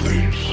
sleeps.